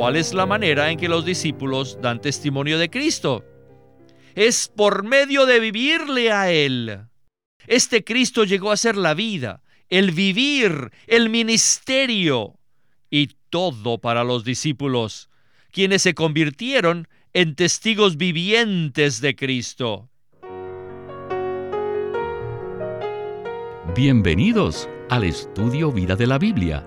¿Cuál es la manera en que los discípulos dan testimonio de Cristo? Es por medio de vivirle a Él. Este Cristo llegó a ser la vida, el vivir, el ministerio y todo para los discípulos, quienes se convirtieron en testigos vivientes de Cristo. Bienvenidos al estudio Vida de la Biblia,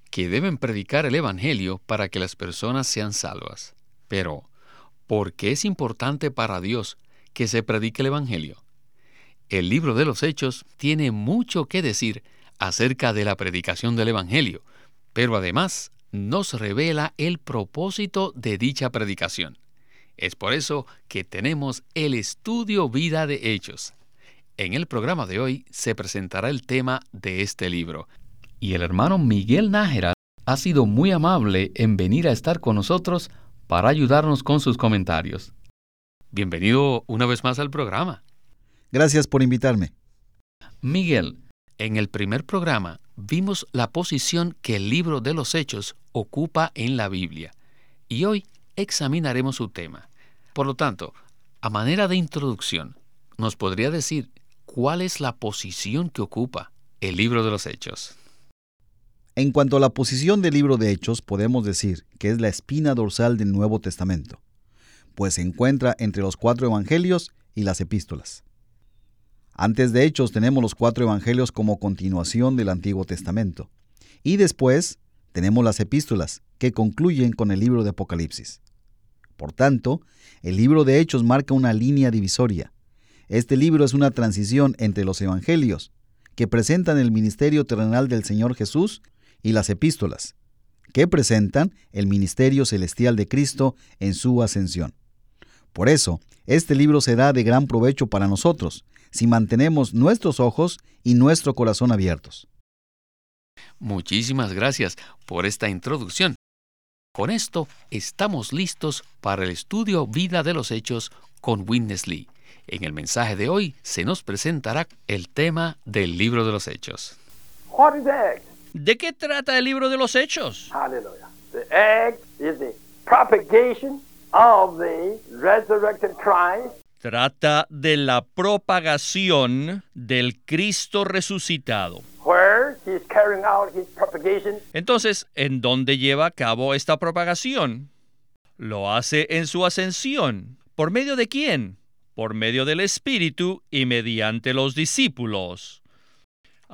que deben predicar el Evangelio para que las personas sean salvas. Pero, ¿por qué es importante para Dios que se predique el Evangelio? El libro de los Hechos tiene mucho que decir acerca de la predicación del Evangelio, pero además nos revela el propósito de dicha predicación. Es por eso que tenemos el estudio vida de Hechos. En el programa de hoy se presentará el tema de este libro. Y el hermano Miguel Nájera ha sido muy amable en venir a estar con nosotros para ayudarnos con sus comentarios. Bienvenido una vez más al programa. Gracias por invitarme. Miguel, en el primer programa vimos la posición que el libro de los Hechos ocupa en la Biblia y hoy examinaremos su tema. Por lo tanto, a manera de introducción, ¿nos podría decir cuál es la posición que ocupa el libro de los Hechos. En cuanto a la posición del libro de Hechos, podemos decir que es la espina dorsal del Nuevo Testamento, pues se encuentra entre los cuatro evangelios y las epístolas. Antes de Hechos tenemos los cuatro evangelios como continuación del Antiguo Testamento, y después tenemos las epístolas, que concluyen con el libro de Apocalipsis. Por tanto, el libro de Hechos marca una línea divisoria, este libro es una transición entre los evangelios, que presentan el ministerio terrenal del Señor Jesús, y las epístolas, que presentan el ministerio celestial de Cristo en su ascensión. Por eso, este libro será de gran provecho para nosotros, si mantenemos nuestros ojos y nuestro corazón abiertos. Muchísimas gracias por esta introducción. Con esto estamos listos para el estudio Vida de los Hechos con Witness Lee. En el mensaje de hoy se nos presentará el tema del libro de los Hechos. ¿De qué trata el libro de los Hechos? Trata de la propagación del Cristo resucitado. Entonces, ¿en dónde lleva a cabo esta propagación? Lo hace en su ascensión. ¿Por medio de quién? por medio del Espíritu y mediante los discípulos.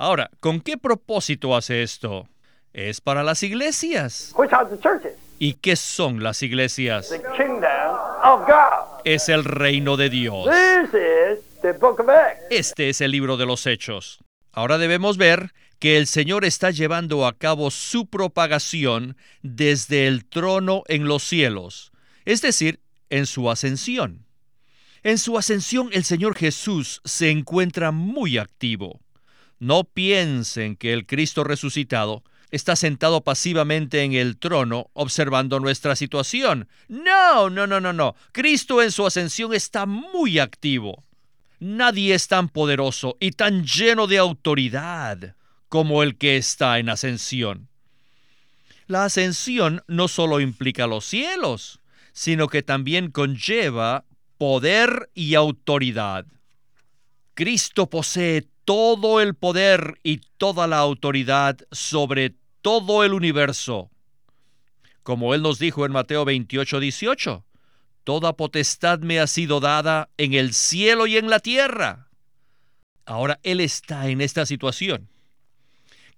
Ahora, ¿con qué propósito hace esto? Es para las iglesias. ¿Y qué son las iglesias? Es el reino de Dios. Este es el libro de los Hechos. Ahora debemos ver que el Señor está llevando a cabo su propagación desde el trono en los cielos, es decir, en su ascensión. En su ascensión el Señor Jesús se encuentra muy activo. No piensen que el Cristo resucitado está sentado pasivamente en el trono observando nuestra situación. No, no, no, no, no. Cristo en su ascensión está muy activo. Nadie es tan poderoso y tan lleno de autoridad como el que está en ascensión. La ascensión no solo implica los cielos, sino que también conlleva poder y autoridad. Cristo posee todo el poder y toda la autoridad sobre todo el universo. Como Él nos dijo en Mateo 28, 18, Toda potestad me ha sido dada en el cielo y en la tierra. Ahora Él está en esta situación,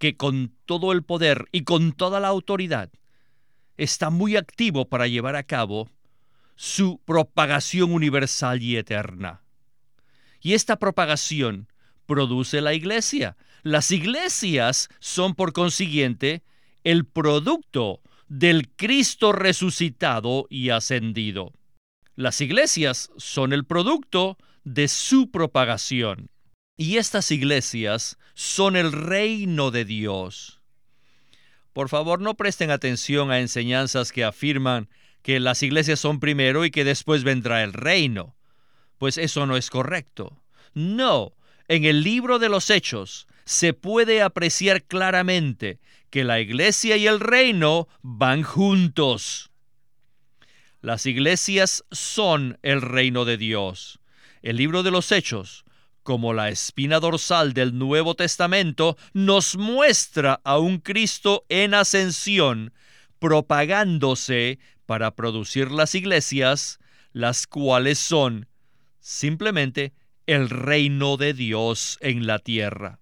que con todo el poder y con toda la autoridad está muy activo para llevar a cabo su propagación universal y eterna. Y esta propagación produce la iglesia. Las iglesias son por consiguiente el producto del Cristo resucitado y ascendido. Las iglesias son el producto de su propagación. Y estas iglesias son el reino de Dios. Por favor, no presten atención a enseñanzas que afirman que las iglesias son primero y que después vendrá el reino, pues eso no es correcto. No, en el libro de los Hechos se puede apreciar claramente que la iglesia y el reino van juntos. Las iglesias son el reino de Dios. El libro de los Hechos como la espina dorsal del Nuevo Testamento, nos muestra a un Cristo en ascensión, propagándose para producir las iglesias, las cuales son simplemente el reino de Dios en la tierra.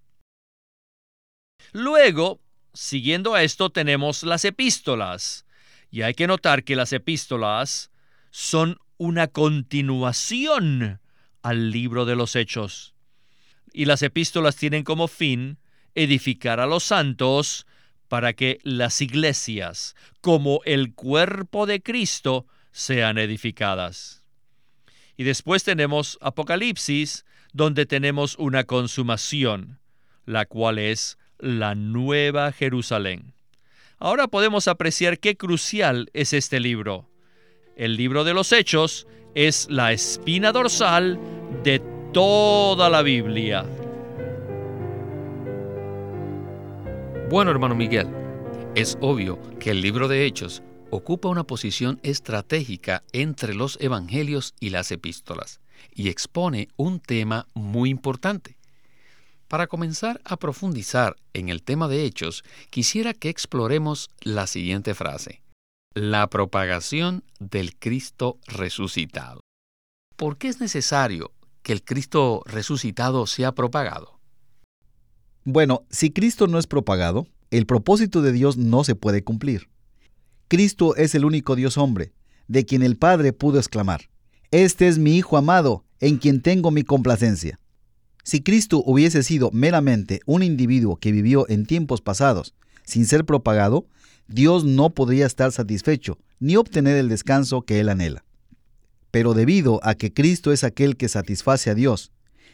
Luego, siguiendo a esto, tenemos las epístolas. Y hay que notar que las epístolas son una continuación al libro de los hechos y las epístolas tienen como fin edificar a los santos para que las iglesias, como el cuerpo de Cristo, sean edificadas. Y después tenemos Apocalipsis, donde tenemos una consumación, la cual es la nueva Jerusalén. Ahora podemos apreciar qué crucial es este libro. El libro de los Hechos es la espina dorsal de toda la Biblia. Bueno, hermano Miguel, es obvio que el libro de Hechos ocupa una posición estratégica entre los evangelios y las epístolas y expone un tema muy importante. Para comenzar a profundizar en el tema de Hechos, quisiera que exploremos la siguiente frase. La propagación del Cristo resucitado. ¿Por qué es necesario que el Cristo resucitado sea propagado? Bueno, si Cristo no es propagado, el propósito de Dios no se puede cumplir. Cristo es el único Dios hombre, de quien el Padre pudo exclamar, Este es mi Hijo amado, en quien tengo mi complacencia. Si Cristo hubiese sido meramente un individuo que vivió en tiempos pasados, sin ser propagado, Dios no podría estar satisfecho ni obtener el descanso que él anhela. Pero debido a que Cristo es aquel que satisface a Dios,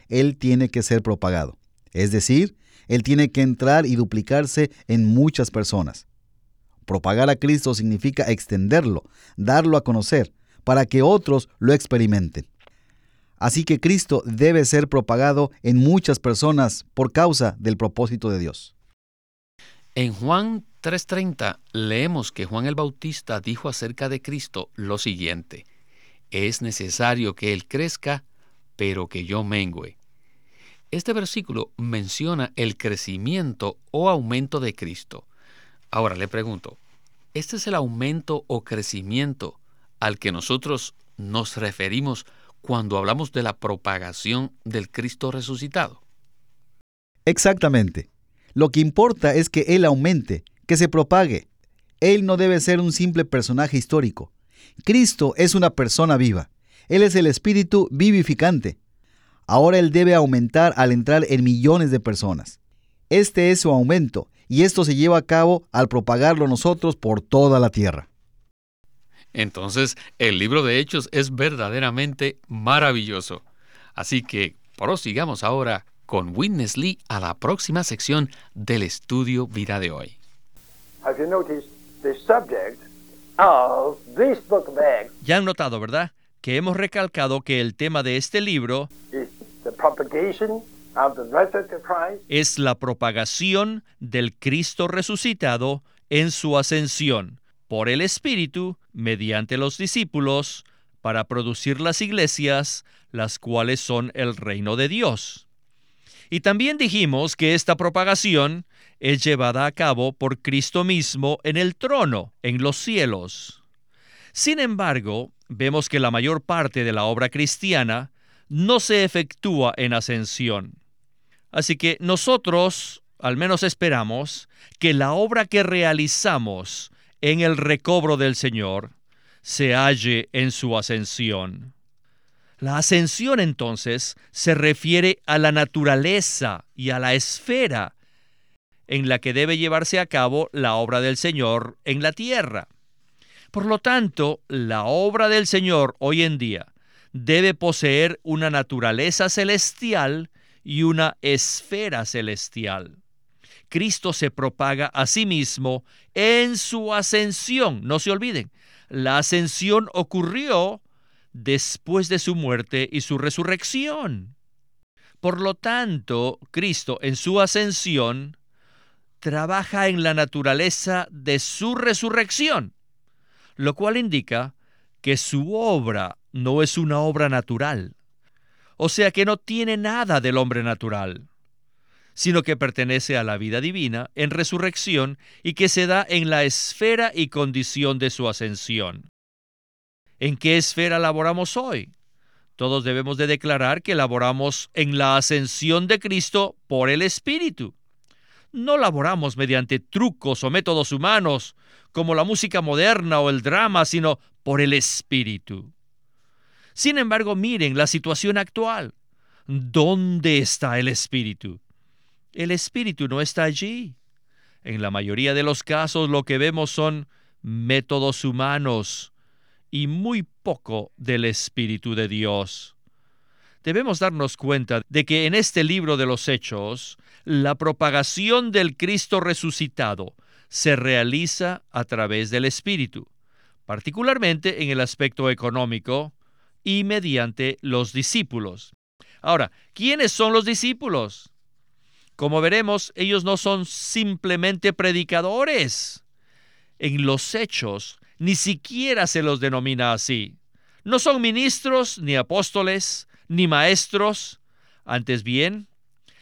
Él tiene que ser propagado. Es decir, Él tiene que entrar y duplicarse en muchas personas. Propagar a Cristo significa extenderlo, darlo a conocer, para que otros lo experimenten. Así que Cristo debe ser propagado en muchas personas por causa del propósito de Dios. En Juan 3:30 leemos que Juan el Bautista dijo acerca de Cristo lo siguiente, es necesario que Él crezca, pero que yo mengüe. Este versículo menciona el crecimiento o aumento de Cristo. Ahora le pregunto, ¿este es el aumento o crecimiento al que nosotros nos referimos cuando hablamos de la propagación del Cristo resucitado? Exactamente. Lo que importa es que Él aumente, que se propague. Él no debe ser un simple personaje histórico. Cristo es una persona viva. Él es el Espíritu vivificante. Ahora Él debe aumentar al entrar en millones de personas. Este es su aumento, y esto se lleva a cabo al propagarlo nosotros por toda la tierra. Entonces, el libro de Hechos es verdaderamente maravilloso. Así que prosigamos ahora con Witness Lee a la próxima sección del estudio Vida de hoy. Ya han notado, ¿verdad? Que hemos recalcado que el tema de este libro es la propagación del Cristo resucitado en su ascensión por el Espíritu mediante los discípulos para producir las iglesias, las cuales son el reino de Dios. Y también dijimos que esta propagación es llevada a cabo por Cristo mismo en el trono, en los cielos. Sin embargo, vemos que la mayor parte de la obra cristiana no se efectúa en ascensión. Así que nosotros, al menos esperamos, que la obra que realizamos en el recobro del Señor se halle en su ascensión. La ascensión entonces se refiere a la naturaleza y a la esfera en la que debe llevarse a cabo la obra del Señor en la tierra. Por lo tanto, la obra del Señor hoy en día debe poseer una naturaleza celestial y una esfera celestial. Cristo se propaga a sí mismo en su ascensión. No se olviden, la ascensión ocurrió después de su muerte y su resurrección. Por lo tanto, Cristo en su ascensión trabaja en la naturaleza de su resurrección, lo cual indica que su obra no es una obra natural, o sea que no tiene nada del hombre natural, sino que pertenece a la vida divina en resurrección y que se da en la esfera y condición de su ascensión. ¿En qué esfera laboramos hoy? Todos debemos de declarar que laboramos en la ascensión de Cristo por el Espíritu. No laboramos mediante trucos o métodos humanos, como la música moderna o el drama, sino por el Espíritu. Sin embargo, miren la situación actual. ¿Dónde está el Espíritu? El Espíritu no está allí. En la mayoría de los casos lo que vemos son métodos humanos, y muy poco del Espíritu de Dios. Debemos darnos cuenta de que en este libro de los Hechos, la propagación del Cristo resucitado se realiza a través del Espíritu, particularmente en el aspecto económico y mediante los discípulos. Ahora, ¿quiénes son los discípulos? Como veremos, ellos no son simplemente predicadores. En los hechos, ni siquiera se los denomina así. No son ministros, ni apóstoles, ni maestros. Antes bien,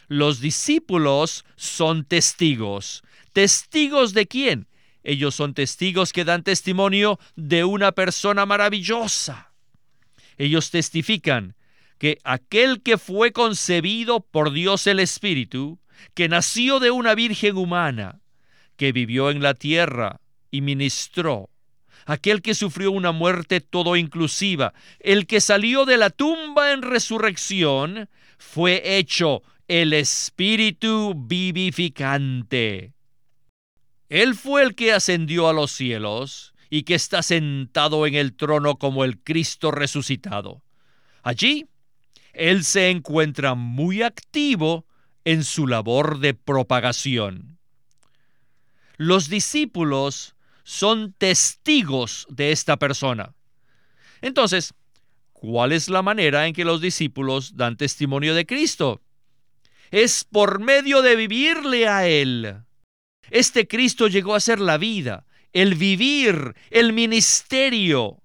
los discípulos son testigos. ¿Testigos de quién? Ellos son testigos que dan testimonio de una persona maravillosa. Ellos testifican que aquel que fue concebido por Dios el Espíritu, que nació de una virgen humana, que vivió en la tierra y ministró, aquel que sufrió una muerte todo inclusiva, el que salió de la tumba en resurrección, fue hecho el Espíritu vivificante. Él fue el que ascendió a los cielos y que está sentado en el trono como el Cristo resucitado. Allí, Él se encuentra muy activo en su labor de propagación. Los discípulos son testigos de esta persona. Entonces, ¿cuál es la manera en que los discípulos dan testimonio de Cristo? Es por medio de vivirle a Él. Este Cristo llegó a ser la vida, el vivir, el ministerio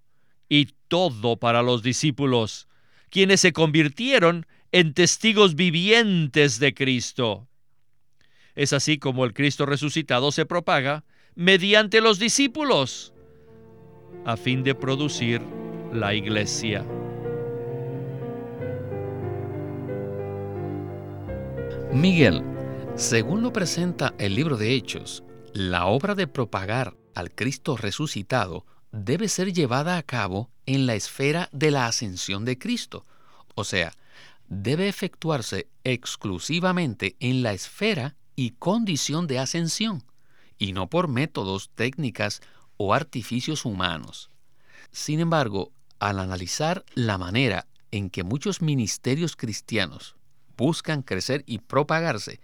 y todo para los discípulos, quienes se convirtieron en testigos vivientes de Cristo. Es así como el Cristo resucitado se propaga mediante los discípulos a fin de producir la iglesia. Miguel, según lo presenta el libro de Hechos, la obra de propagar al Cristo resucitado debe ser llevada a cabo en la esfera de la ascensión de Cristo, o sea, debe efectuarse exclusivamente en la esfera y condición de ascensión y no por métodos, técnicas o artificios humanos. Sin embargo, al analizar la manera en que muchos ministerios cristianos buscan crecer y propagarse,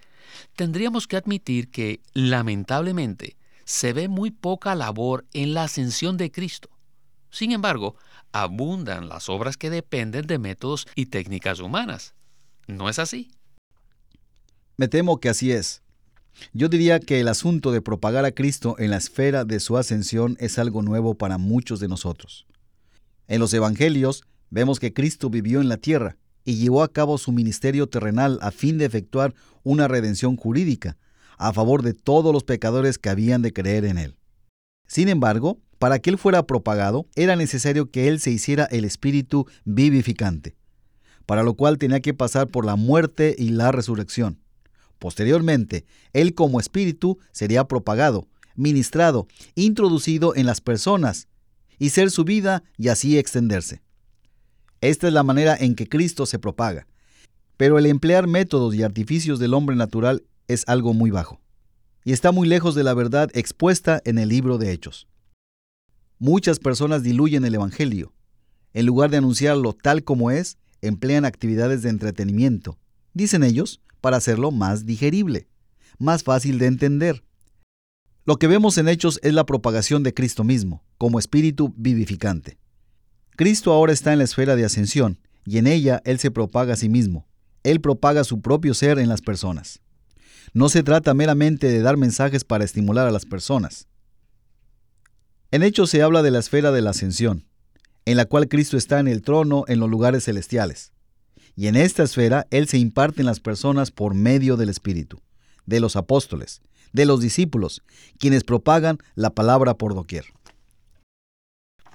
tendríamos que admitir que, lamentablemente, se ve muy poca labor en la ascensión de Cristo. Sin embargo, abundan las obras que dependen de métodos y técnicas humanas. ¿No es así? Me temo que así es. Yo diría que el asunto de propagar a Cristo en la esfera de su ascensión es algo nuevo para muchos de nosotros. En los Evangelios vemos que Cristo vivió en la tierra y llevó a cabo su ministerio terrenal a fin de efectuar una redención jurídica a favor de todos los pecadores que habían de creer en Él. Sin embargo, para que Él fuera propagado, era necesario que Él se hiciera el Espíritu vivificante, para lo cual tenía que pasar por la muerte y la resurrección. Posteriormente, él como espíritu sería propagado, ministrado, introducido en las personas y ser su vida y así extenderse. Esta es la manera en que Cristo se propaga. Pero el emplear métodos y artificios del hombre natural es algo muy bajo. y está muy lejos de la verdad expuesta en el libro de Hechos. Muchas personas diluyen el Evangelio. En lugar de anunciarlo tal como es, emplean actividades de entretenimiento, dicen ellos, para hacerlo más digerible, más fácil de entender. Lo que vemos en Hechos es la propagación de Cristo mismo, como espíritu vivificante. Cristo ahora está en la esfera de ascensión, y en ella Él se propaga a sí mismo. Él propaga su propio ser en las personas. No se trata meramente de dar mensajes para estimular a las personas. En Hechos se habla de la esfera de la ascensión, en la cual Cristo está en el trono en los lugares celestiales. Y en esta esfera Él se imparte en las personas por medio del Espíritu, de los apóstoles, de los discípulos, quienes propagan la palabra por doquier.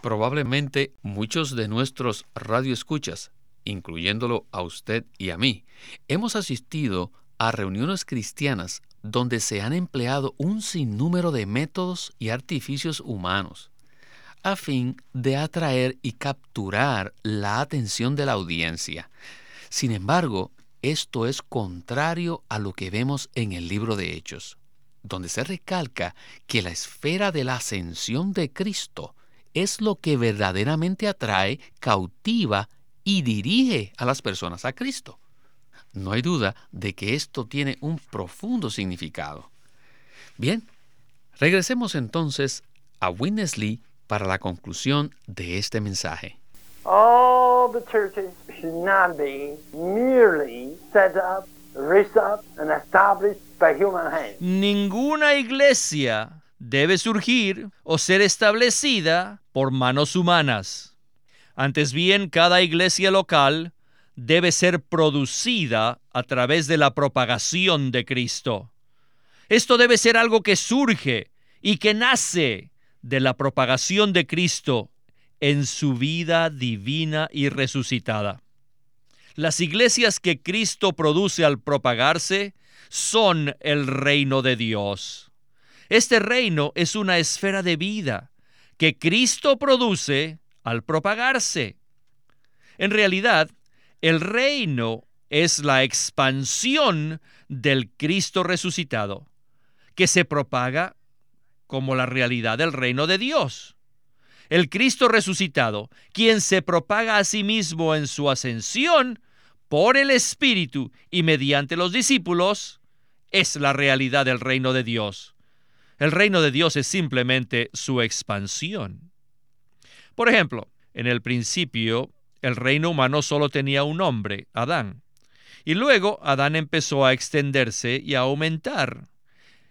Probablemente muchos de nuestros radioescuchas, incluyéndolo a usted y a mí, hemos asistido a reuniones cristianas donde se han empleado un sinnúmero de métodos y artificios humanos a fin de atraer y capturar la atención de la audiencia. Sin embargo, esto es contrario a lo que vemos en el libro de Hechos, donde se recalca que la esfera de la ascensión de Cristo es lo que verdaderamente atrae, cautiva y dirige a las personas a Cristo. No hay duda de que esto tiene un profundo significado. Bien, regresemos entonces a Winnesley para la conclusión de este mensaje. All the churches should not be merely set up, raised up, and established by human hands. Ninguna iglesia debe surgir o ser establecida por manos humanas. Antes bien, cada iglesia local debe ser producida a través de la propagación de Cristo. Esto debe ser algo que surge y que nace de la propagación de Cristo en su vida divina y resucitada. Las iglesias que Cristo produce al propagarse son el reino de Dios. Este reino es una esfera de vida que Cristo produce al propagarse. En realidad, el reino es la expansión del Cristo resucitado, que se propaga como la realidad del reino de Dios. El Cristo resucitado, quien se propaga a sí mismo en su ascensión por el Espíritu y mediante los discípulos, es la realidad del reino de Dios. El reino de Dios es simplemente su expansión. Por ejemplo, en el principio, el reino humano solo tenía un hombre, Adán. Y luego Adán empezó a extenderse y a aumentar.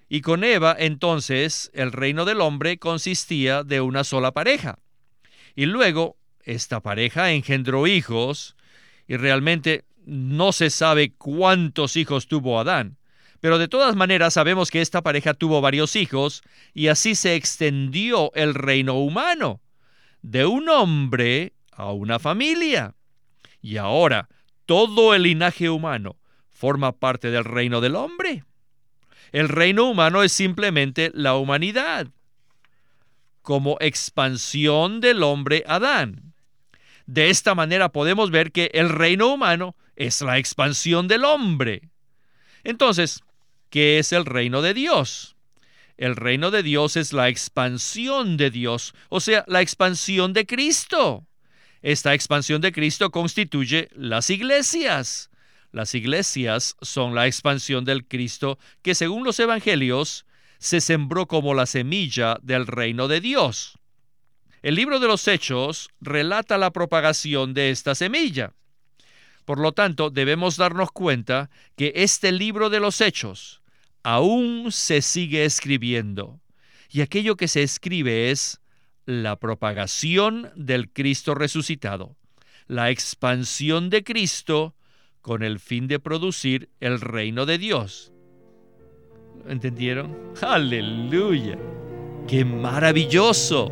Y con Eva entonces el reino del hombre consistía de una sola pareja. Y luego esta pareja engendró hijos y realmente no se sabe cuántos hijos tuvo Adán. Pero de todas maneras sabemos que esta pareja tuvo varios hijos y así se extendió el reino humano. De un hombre a una familia. Y ahora todo el linaje humano forma parte del reino del hombre. El reino humano es simplemente la humanidad, como expansión del hombre Adán. De esta manera podemos ver que el reino humano es la expansión del hombre. Entonces, ¿qué es el reino de Dios? El reino de Dios es la expansión de Dios, o sea, la expansión de Cristo. Esta expansión de Cristo constituye las iglesias. Las iglesias son la expansión del Cristo que según los evangelios se sembró como la semilla del reino de Dios. El libro de los Hechos relata la propagación de esta semilla. Por lo tanto, debemos darnos cuenta que este libro de los Hechos aún se sigue escribiendo. Y aquello que se escribe es la propagación del Cristo resucitado, la expansión de Cristo con el fin de producir el reino de Dios. ¿Entendieron? Aleluya. ¡Qué maravilloso!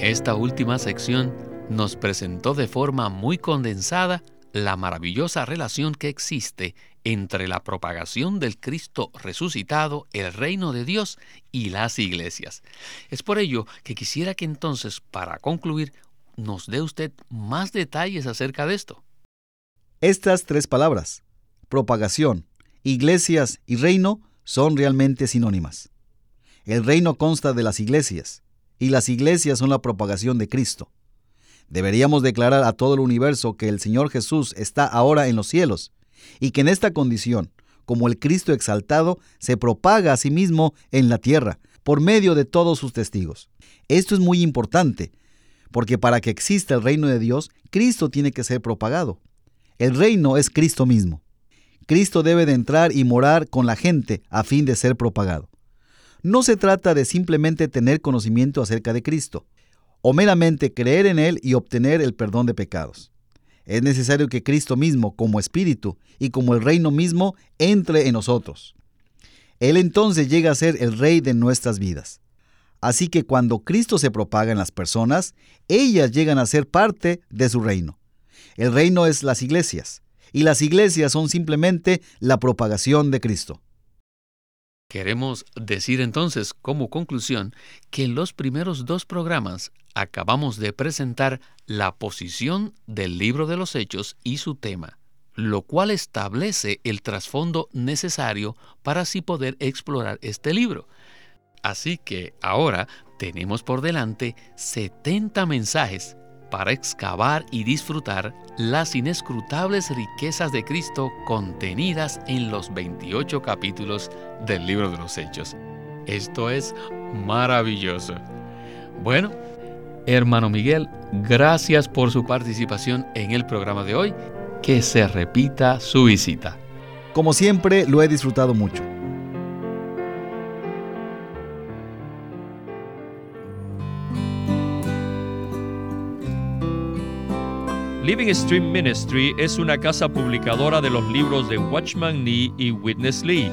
Esta última sección nos presentó de forma muy condensada la maravillosa relación que existe entre la propagación del Cristo resucitado, el reino de Dios y las iglesias. Es por ello que quisiera que entonces, para concluir, nos dé usted más detalles acerca de esto. Estas tres palabras, propagación, Iglesias y reino son realmente sinónimas. El reino consta de las iglesias, y las iglesias son la propagación de Cristo. Deberíamos declarar a todo el universo que el Señor Jesús está ahora en los cielos, y que en esta condición, como el Cristo exaltado, se propaga a sí mismo en la tierra, por medio de todos sus testigos. Esto es muy importante, porque para que exista el reino de Dios, Cristo tiene que ser propagado. El reino es Cristo mismo. Cristo debe de entrar y morar con la gente a fin de ser propagado. No se trata de simplemente tener conocimiento acerca de Cristo, o meramente creer en Él y obtener el perdón de pecados. Es necesario que Cristo mismo, como Espíritu y como el reino mismo, entre en nosotros. Él entonces llega a ser el rey de nuestras vidas. Así que cuando Cristo se propaga en las personas, ellas llegan a ser parte de su reino. El reino es las iglesias, y las iglesias son simplemente la propagación de Cristo. Queremos decir entonces como conclusión que en los primeros dos programas acabamos de presentar la posición del libro de los hechos y su tema lo cual establece el trasfondo necesario para así poder explorar este libro. Así que ahora tenemos por delante 70 mensajes para excavar y disfrutar las inescrutables riquezas de Cristo contenidas en los 28 capítulos del libro de los Hechos. Esto es maravilloso. Bueno, hermano Miguel, gracias por su participación en el programa de hoy que se repita su visita. Como siempre, lo he disfrutado mucho. Living Stream Ministry es una casa publicadora de los libros de Watchman Nee y Witness Lee.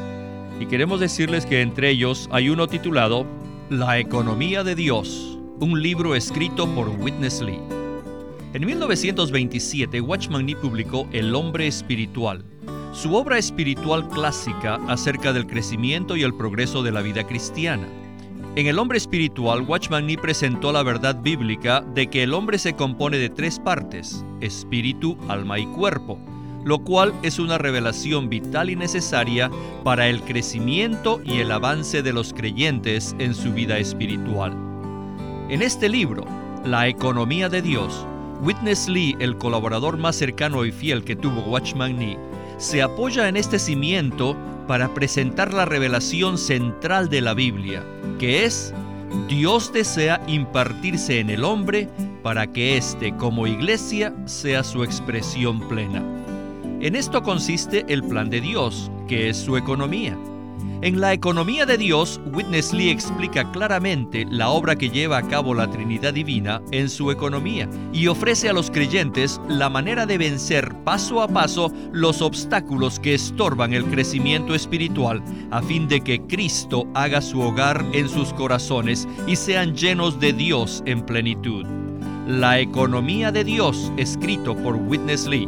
Y queremos decirles que entre ellos hay uno titulado La economía de Dios, un libro escrito por Witness Lee. En 1927, Watchman Nee publicó El hombre espiritual, su obra espiritual clásica acerca del crecimiento y el progreso de la vida cristiana. En El hombre espiritual, Watchman Nee presentó la verdad bíblica de que el hombre se compone de tres partes, espíritu, alma y cuerpo, lo cual es una revelación vital y necesaria para el crecimiento y el avance de los creyentes en su vida espiritual. En este libro, La economía de Dios, Witness Lee, el colaborador más cercano y fiel que tuvo Watchman Nee, se apoya en este cimiento para presentar la revelación central de la Biblia, que es Dios desea impartirse en el hombre para que éste como iglesia sea su expresión plena. En esto consiste el plan de Dios, que es su economía. En la economía de Dios, Witness Lee explica claramente la obra que lleva a cabo la Trinidad Divina en su economía y ofrece a los creyentes la manera de vencer paso a paso los obstáculos que estorban el crecimiento espiritual a fin de que Cristo haga su hogar en sus corazones y sean llenos de Dios en plenitud. La economía de Dios, escrito por Witness Lee.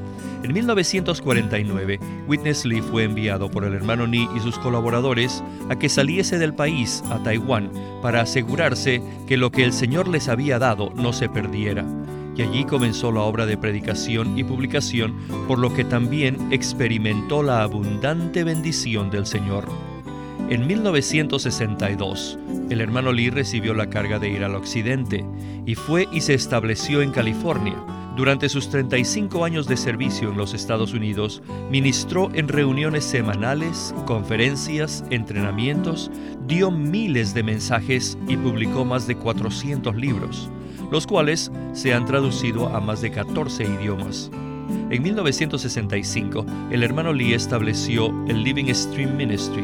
En 1949, Witness Lee fue enviado por el hermano Ni y sus colaboradores a que saliese del país a Taiwán para asegurarse que lo que el Señor les había dado no se perdiera. Y allí comenzó la obra de predicación y publicación, por lo que también experimentó la abundante bendición del Señor. En 1962, el hermano Lee recibió la carga de ir al occidente y fue y se estableció en California durante sus 35 años de servicio en los Estados Unidos, ministró en reuniones semanales, conferencias, entrenamientos, dio miles de mensajes y publicó más de 400 libros, los cuales se han traducido a más de 14 idiomas. En 1965, el hermano Lee estableció el Living Stream Ministry,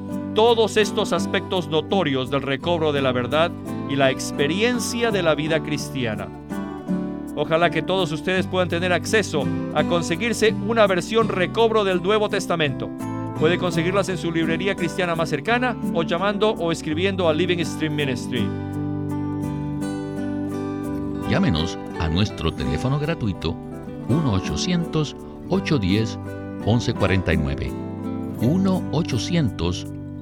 todos estos aspectos notorios del recobro de la verdad y la experiencia de la vida cristiana. Ojalá que todos ustedes puedan tener acceso a conseguirse una versión recobro del Nuevo Testamento. Puede conseguirlas en su librería cristiana más cercana o llamando o escribiendo a Living Stream Ministry. Llámenos a nuestro teléfono gratuito 1-800-810-1149. 1-800-810-1149.